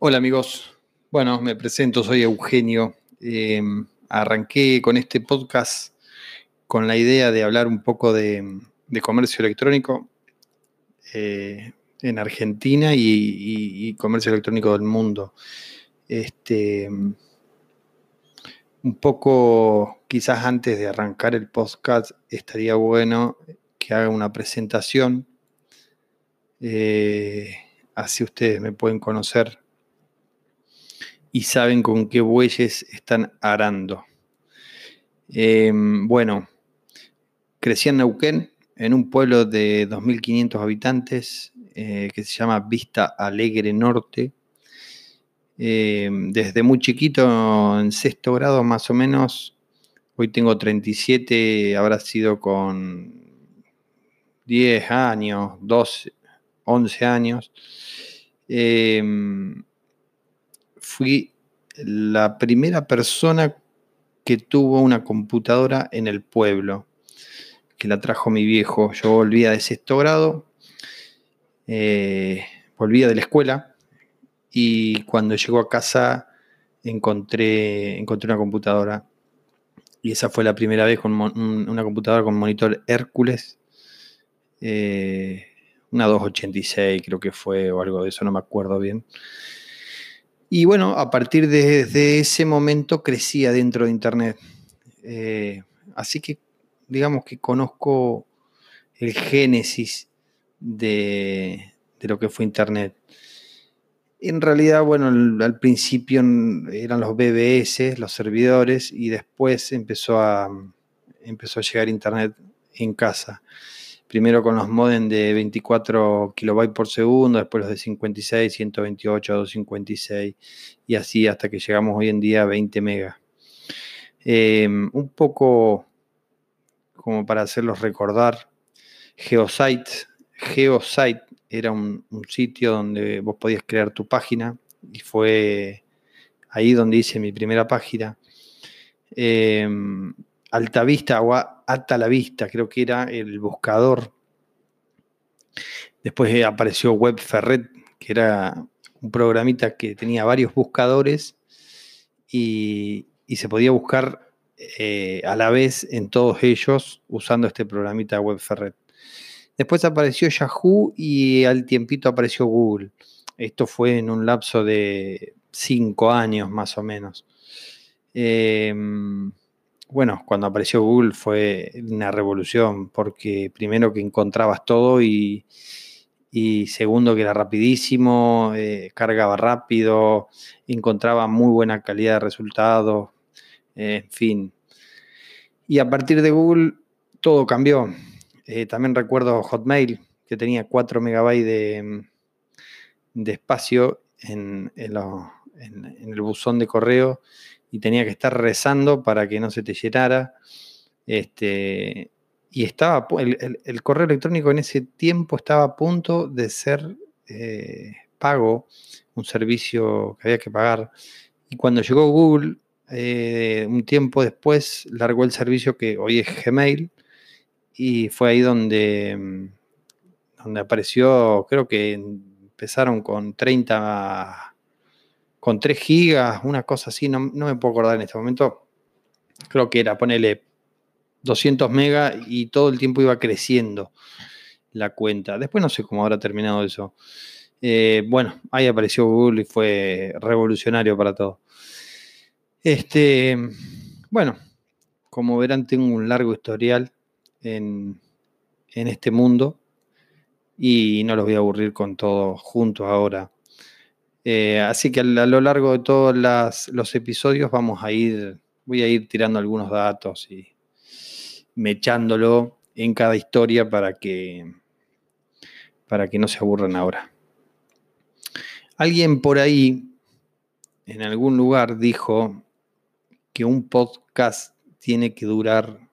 Hola amigos, bueno, me presento, soy Eugenio. Eh, arranqué con este podcast con la idea de hablar un poco de, comercio electrónico eh, en Argentina y, comercio electrónico del mundo. Este, un poco, quizás antes de arrancar el podcast, estaría bueno que haga una presentación. Eh, así ustedes me pueden conocer y saben con qué bueyes están arando. Em, bueno, crecí en Neuquén, en un pueblo de 2.500 habitantes eh, que se llama Vista Alegre Norte. Em, desde muy chiquito, en sexto grado más o menos, hoy tengo 37, habrá sido con 10 años, 12, 11 años. Fui la primera persona que tuvo una computadora en el pueblo, que la trajo mi viejo. Yo volvía de sexto grado, eh, volvía de la escuela y cuando llegó a casa encontré, encontré una computadora. Y esa fue la primera vez con una computadora con monitor Hércules. Eh, una 286 creo que fue o algo de eso, no me acuerdo bien. Y bueno, a partir de, ese momento crecía dentro de Internet. Eh, así que digamos que conozco el génesis de, lo que fue Internet. En realidad, bueno, al, principio eran los BBS, los servidores, y después empezó a, empezó a llegar Internet en casa primero con los modems de 24 kilobytes por segundo, después los de 56, 128, 256 y así hasta que llegamos hoy en día a 20 megas. Em, un poco como para hacerlos recordar, Geosite, Geosite era un, sitio donde vos podías crear tu página y fue ahí donde hice mi primera página. Em, Altavista o Vista, creo que era el buscador. Después eh, apareció WebFerret, que era un programita que tenía varios buscadores y, se podía buscar eh, a la vez en todos ellos usando este programita WebFerret. Después apareció Yahoo y al tiempito apareció Google. Esto fue en un lapso de cinco años más o menos. Em, bueno, cuando apareció Google fue una revolución, porque primero que encontrabas todo y, segundo que era rapidísimo, eh, cargaba rápido, encontraba muy buena calidad de resultados, en fin. Y a partir de Google todo cambió. Eh, también recuerdo Hotmail, que tenía 4 megabytes de, espacio en el buzón de correo y tenía que estar rezando para que no se te llenara. Este, y estaba, el, correo electrónico en ese tiempo estaba a punto de ser eh, pago, un servicio que había que pagar. Y cuando llegó Google, eh, un tiempo después, largó el servicio que hoy es Gmail. Y fue ahí donde, donde apareció, creo que empezaron con 30 con 3 gigas, una cosa así, no, me puedo acordar en este momento. Creo que era, ponele 200 megas y todo el tiempo iba creciendo la cuenta. Después no sé cómo habrá terminado eso. Eh, bueno, ahí apareció Google y fue revolucionario para todo. Este, bueno, como verán, tengo un largo historial en, en este mundo y no los voy a aburrir con todo juntos ahora. Eh, así que a, lo largo de todos los episodios vamos a ir, voy a ir tirando algunos datos y mechándolo en cada historia para que, para que no se aburran ahora. Alguien por ahí, en algún lugar, dijo que un podcast tiene que durar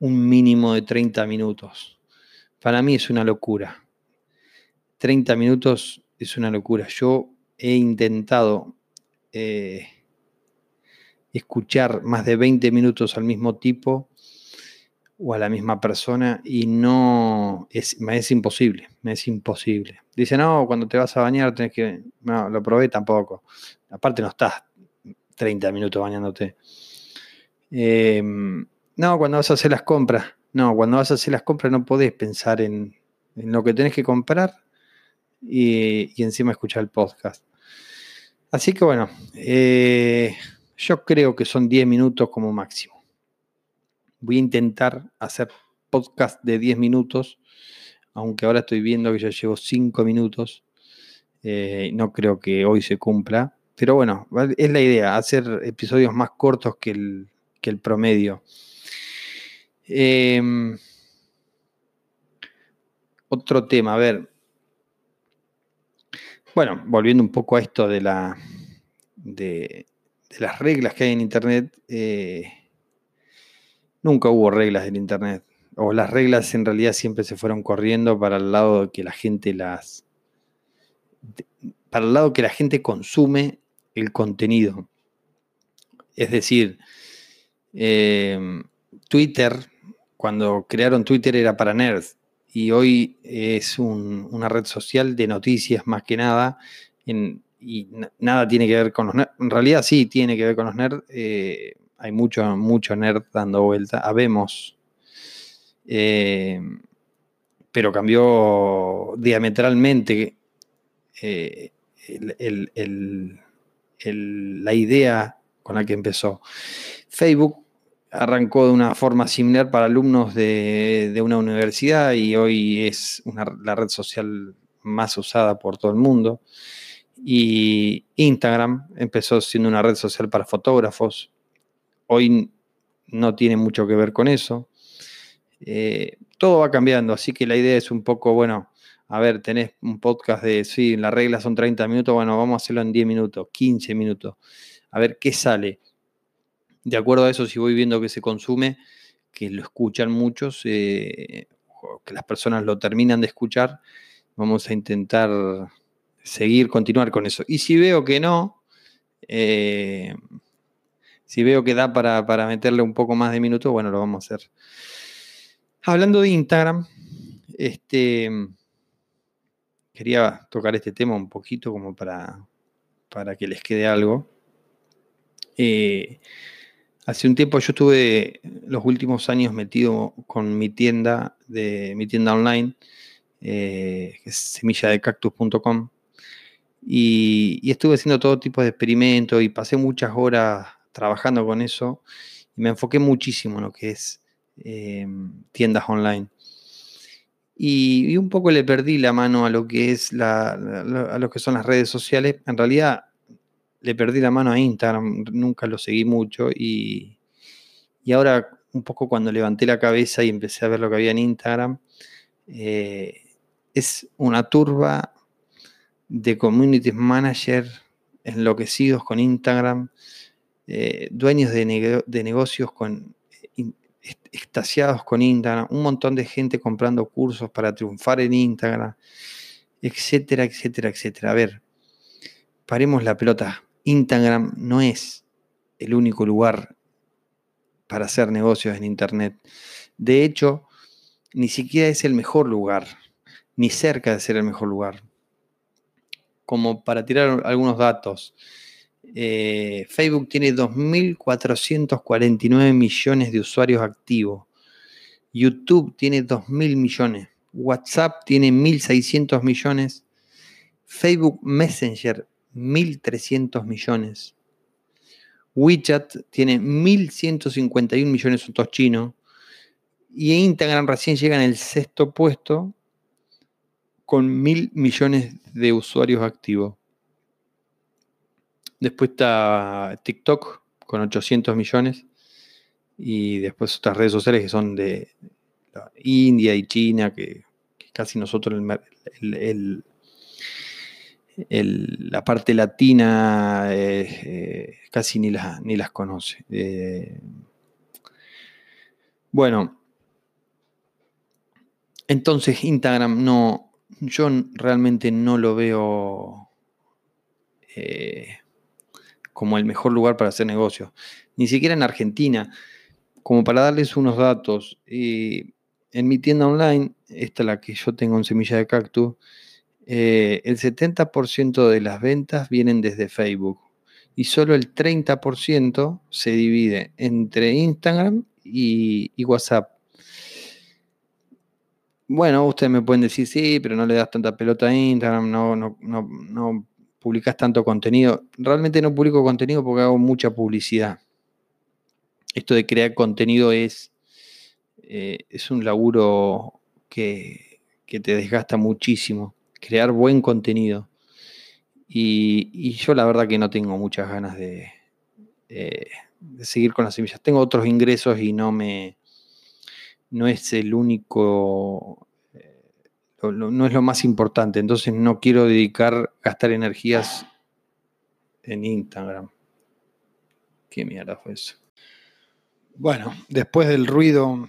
un mínimo de 30 minutos. Para mí es una locura. 30 minutos es una locura. Yo he intentado eh, escuchar más de 20 minutos al mismo tipo o a la misma persona y no, es, me es imposible, me es imposible. Dice, no, cuando te vas a bañar tenés que, no, lo probé tampoco. Aparte no estás 30 minutos bañándote. Em, no, cuando vas a hacer las compras, no, cuando vas a hacer las compras no podés pensar en, lo que tenés que comprar y, encima escuchar el podcast. Así que bueno, eh, yo creo que son 10 minutos como máximo. Voy a intentar hacer podcast de 10 minutos, aunque ahora estoy viendo que ya llevo 5 minutos. Eh, no creo que hoy se cumpla, pero bueno, es la idea, hacer episodios más cortos que el, promedio. Em, otro tema, a ver. Bueno, volviendo un poco a esto de la de, las reglas que hay en Internet. Eh, Nunca hubo reglas del Internet. O las reglas en realidad siempre se fueron corriendo para el lado que la gente las. para el lado que la gente consume el contenido. Es decir, eh, Twitter, cuando crearon Twitter era para nerds y hoy es una red social de noticias más que nada y nada tiene que ver con los nerds. En realidad sí tiene que ver con los nerds. Eh, hay mucho, mucho nerd dando vuelta. Habemos. Eh, pero cambió diametralmente eh, la idea con la que empezó. Facebook arrancó de una forma similar para alumnos de, una universidad y hoy es la red social más usada por todo el mundo. Y Instagram empezó siendo una red social para fotógrafos, Hoy no tiene mucho que ver con eso. Eh, todo va cambiando, así que la idea es un poco, bueno, a ver, tenés un podcast de, sí, la regla son 30 minutos, bueno, vamos a hacerlo en 10 minutos, 15 minutos, a ver qué sale. De acuerdo a eso, si voy viendo que se consume, que lo escuchan muchos, eh, que las personas lo terminan de escuchar, vamos a intentar seguir, continuar con eso. Y si veo que no, eh, si veo que da para, meterle un poco más de minutos, bueno, lo vamos a hacer. Hablando de Instagram, este, quería tocar este tema un poquito como para, para que les quede algo. Eh, hace un tiempo yo estuve los últimos años metido con mi tienda de mi tienda online, eh, semilladecactus.com, y, estuve haciendo todo tipo de experimentos y pasé muchas horas trabajando con eso y me enfoqué muchísimo en lo que es em, tiendas online. Y, un poco le perdí la mano a lo que es a lo que son las redes sociales. En realidad le perdí la mano a Instagram, nunca lo seguí mucho y, y ahora un poco cuando levanté la cabeza y empecé a ver lo que había en Instagram, eh, es una turba de community manager enloquecidos con Instagram, eh, dueños de, negocios con, extasiados con Instagram, un montón de gente comprando cursos para triunfar en Instagram, etcétera, etcétera, etcétera. A ver, paremos la pelota. Instagram no es el único lugar para hacer negocios en Internet. De hecho, ni siquiera es el mejor lugar, ni cerca de ser el mejor lugar. Como para tirar algunos datos, eh, Facebook tiene 2.449 millones de usuarios activos. YouTube tiene 2.000 millones. WhatsApp tiene 1.600 millones. Facebook Messenger 1.300 millones. WeChat tiene 1.151 millones, son todos chinos. Y Instagram recién llega en el sexto puesto con 1.000 millones de usuarios activos. Después está TikTok con 800 millones. Y después otras redes sociales que son de India y China, que, casi nosotros la parte latina eh, eh, casi ni, ni las conoce. Eh, bueno, entonces Instagram no, yo realmente no lo veo como el mejor lugar para hacer negocios. Ni siquiera en Argentina. como para darles unos datos, en mi tienda online, esta es la que yo tengo en Semilla de Cactus, eh, el 70% de las ventas vienen desde Facebook y solo el 30% se divide entre Instagram y, WhatsApp. Bueno, ustedes me pueden decir, sí, pero no le das tanta pelota a Instagram, no, publicas tanto contenido. Realmente no publico contenido porque hago mucha publicidad. Esto de crear contenido es, eh, un laburo que te desgasta muchísimo. Crear buen contenido. Y, yo la verdad que no tengo muchas ganas de, seguir con las semillas. Tengo otros ingresos y no me. No es el único. Eh, no es lo más importante. Entonces no quiero dedicar, gastar energías en Instagram. ¿Qué mierda fue eso? Bueno, después del ruido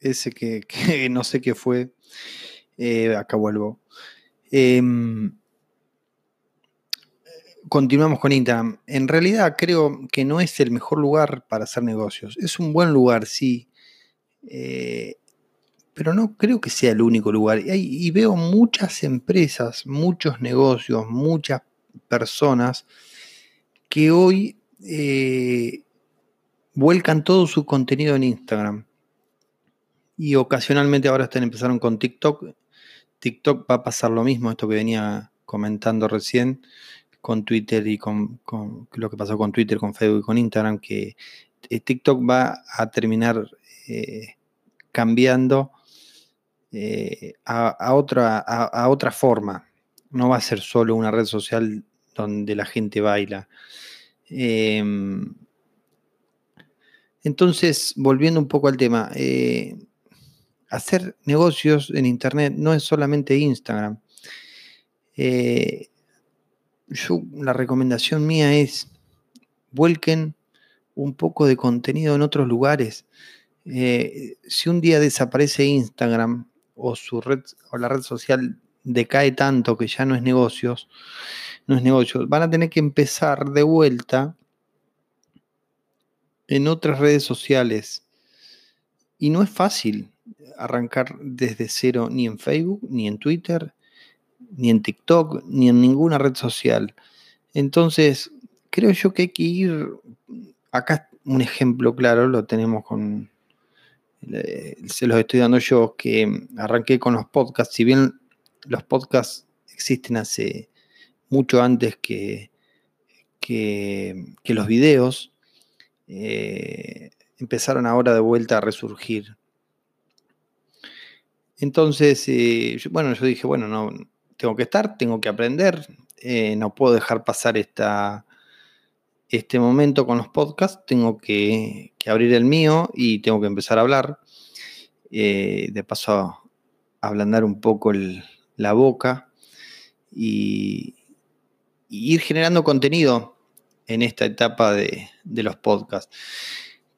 ese que, no sé qué fue, eh, acá vuelvo. Em, continuamos con Instagram. En realidad creo que no es el mejor lugar para hacer negocios. Es un buen lugar, sí. Eh, pero no creo que sea el único lugar. Y, veo muchas empresas, muchos negocios, muchas personas que hoy eh, vuelcan todo su contenido en Instagram. Y ocasionalmente ahora están empezaron con TikTok. TikTok va a pasar lo mismo, esto que venía comentando recién con Twitter y con, lo que pasó con Twitter, con Facebook y con Instagram, que eh, TikTok va a terminar eh, cambiando eh, a, otra, a, otra forma. No va a ser solo una red social donde la gente baila. Em, entonces, volviendo un poco al tema, hacer negocios en Internet no es solamente Instagram yo, la recomendación mía es, vuelquen un poco de contenido en otros lugares. Eh, si un día desaparece Instagram o su red o la red social decae tanto que ya no es negocios, no es negocios, van a tener que empezar de vuelta en otras redes sociales. Y no es fácil arrancar desde cero ni en Facebook, ni en Twitter, ni en TikTok, ni en ninguna red social. Entonces, creo yo que hay que ir, acá un ejemplo claro, lo tenemos con, se los estoy dando yo, que arranqué con los podcasts, si bien los podcasts existen hace mucho antes que, que, los videos, eh, empezaron ahora de vuelta a resurgir. Entonces, eh, bueno, yo dije, bueno, no, tengo que estar, tengo que aprender, eh, no puedo dejar pasar este momento con los podcasts, tengo que, abrir el mío y tengo que empezar a hablar. Eh, de paso, ablandar un poco la boca y, ir generando contenido en esta etapa de, de los podcasts.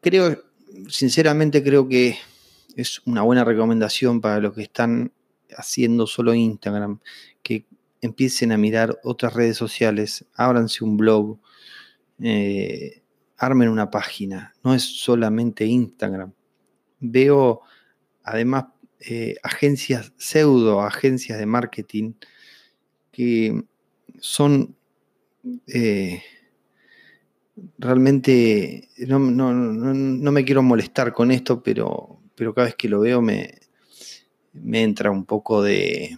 Creo, sinceramente creo que es una buena recomendación para los que están haciendo solo Instagram, que empiecen a mirar otras redes sociales, ábranse un blog, eh, armen una página, no es solamente Instagram. Veo además eh, agencias, pseudo agencias de marketing que son eh, realmente, no, me quiero molestar con esto, pero, pero cada vez que lo veo me, me entra un poco de,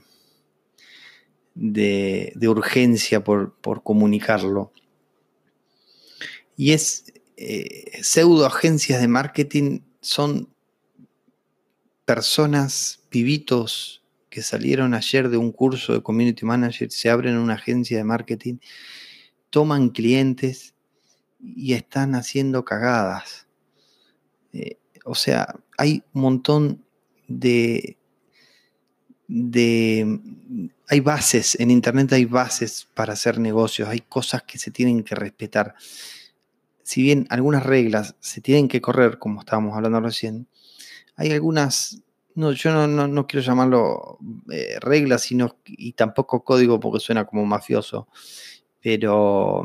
de, urgencia por, comunicarlo. Y es eh, pseudo agencias de marketing, son personas, pibitos, que salieron ayer de un curso de community manager, se abren una agencia de marketing, toman clientes y están haciendo cagadas. Eh, o sea, hay un montón de, de... Hay bases, en Internet hay bases para hacer negocios, hay cosas que se tienen que respetar. Si bien algunas reglas se tienen que correr, como estábamos hablando recién, hay algunas, no, yo no, quiero llamarlo eh, reglas, sino, y tampoco código porque suena como mafioso, pero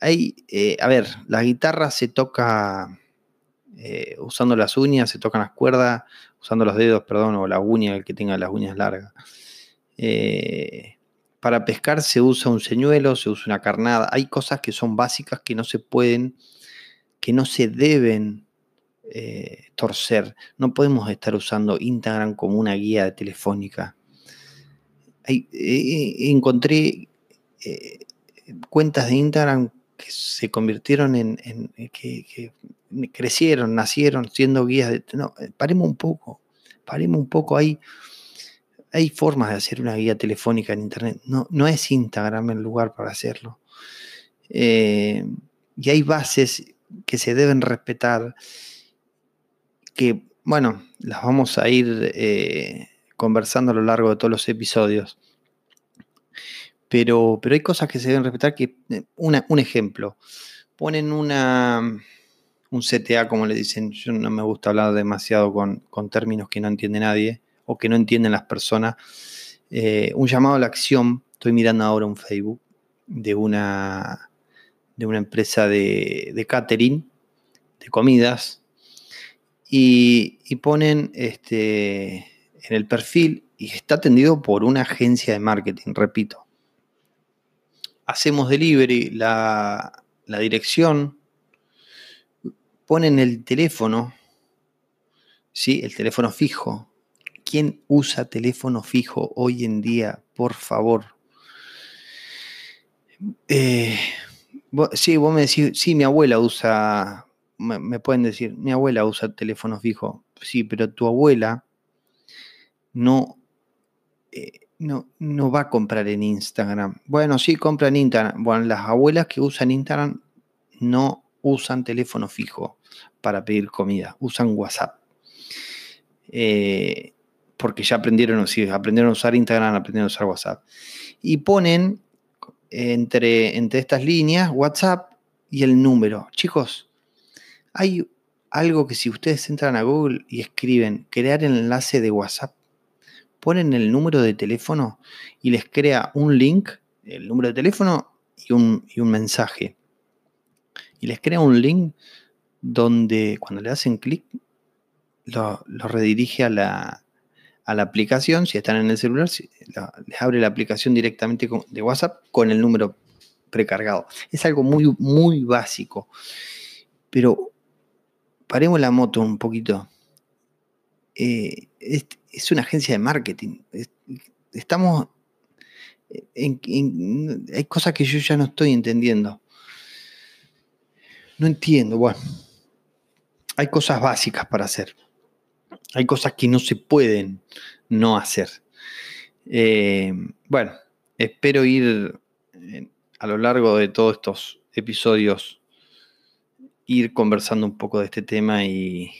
hay, eh, a ver, la guitarra se toca eh, usando las uñas, se tocan las cuerdas, usando los dedos, perdón, o la uña, el que tenga las uñas largas. Eh, para pescar se usa un señuelo, se usa una carnada. Hay cosas que son básicas que no se pueden, que no se deben eh, torcer. No podemos estar usando Instagram como una guía telefónica. encontré cuentas de Instagram se convirtieron en, que, crecieron, nacieron siendo guías de... No, eh, paremos un poco, paremos un poco ahí. Hay formas de hacer una guía telefónica en Internet. No, no es Instagram el lugar para hacerlo. Eh, y hay bases que se deben respetar, que, bueno, las vamos a ir eh, conversando a lo largo de todos los episodios. Pero, pero hay cosas que se deben respetar que, un ejemplo, ponen una, un CTA, como le dicen, yo no me gusta hablar demasiado con, términos que no entiende nadie o que no entienden las personas. Eh, un llamado a la acción, estoy mirando ahora un Facebook de una, de una empresa de, catering, de comidas, y, ponen este, en el perfil, y está atendido por una agencia de marketing, repito. Hacemos delivery, la, la dirección ponen el teléfono, ¿sí? El teléfono fijo. ¿Quién usa teléfono fijo hoy en día? Por favor. Eh, sí, vos me decís, sí, mi abuela usa, me, pueden decir, mi abuela usa teléfono fijo. Sí, pero tu abuela no, eh, no, no va a comprar en Instagram. Bueno, sí, compra en Instagram. Bueno, las abuelas que usan Instagram no usan teléfono fijo para pedir comida, usan WhatsApp. Eh, porque ya aprendieron, si aprendieron a usar Instagram, aprendieron a usar WhatsApp. Y ponen entre, entre estas líneas WhatsApp y el número. Chicos, hay algo que si ustedes entran a Google y escriben crear enlace de WhatsApp, ponen el número de teléfono y les crea un link, el número de teléfono y un, y un mensaje y les crea un link donde cuando le hacen clic lo, redirige a la, aplicación, si están en el celular, les abre la aplicación directamente de WhatsApp con el número precargado. Es algo muy, muy básico. Pero paremos la moto un poquito. Eh, es, una agencia de marketing. estamos. hay cosas que yo ya no estoy entendiendo. No entiendo, bueno. Hay cosas básicas para hacer. Hay cosas que no se pueden no hacer. Eh, bueno, espero ir eh, a lo largo de todos estos episodios, ir conversando un poco de este tema y,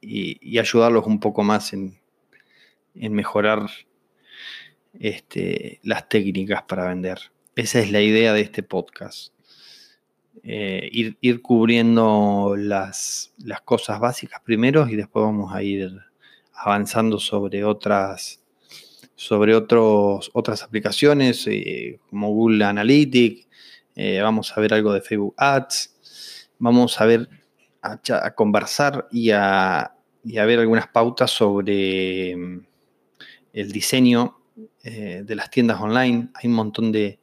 y, ayudarlos un poco más en, mejorar este, las técnicas para vender. Esa es la idea de este podcast. Eh, ir, cubriendo las, cosas básicas primero y después vamos a ir avanzando sobre otras, sobre otros, otras aplicaciones eh, como Google Analytics, eh, vamos a ver algo de Facebook Ads, vamos a ver, a, conversar y a, y a, ver algunas pautas sobre mm, el diseño de las tiendas online. Hay un montón de,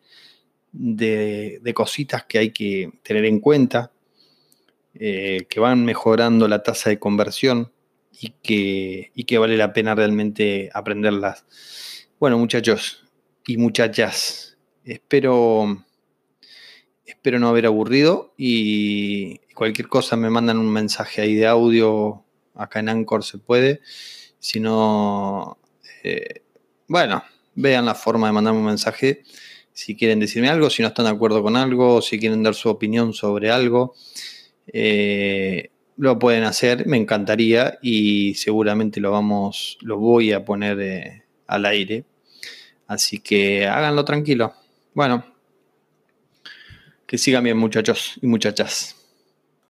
de, cositas que hay que tener en cuenta, eh, que van mejorando la tasa de conversión y que, y que vale la pena realmente aprenderlas. Bueno, muchachos y muchachas, espero, espero no haber aburrido y cualquier cosa me mandan un mensaje ahí de audio, acá en Anchor se puede, si no, eh, bueno, vean la forma de mandarme un mensaje si quieren decirme algo, si no están de acuerdo con algo, si quieren dar su opinión sobre algo, eh, lo pueden hacer, me encantaría y seguramente lo vamos, lo voy a poner eh, al aire. Así que háganlo tranquilo. Bueno, que sigan bien muchachos y muchachas.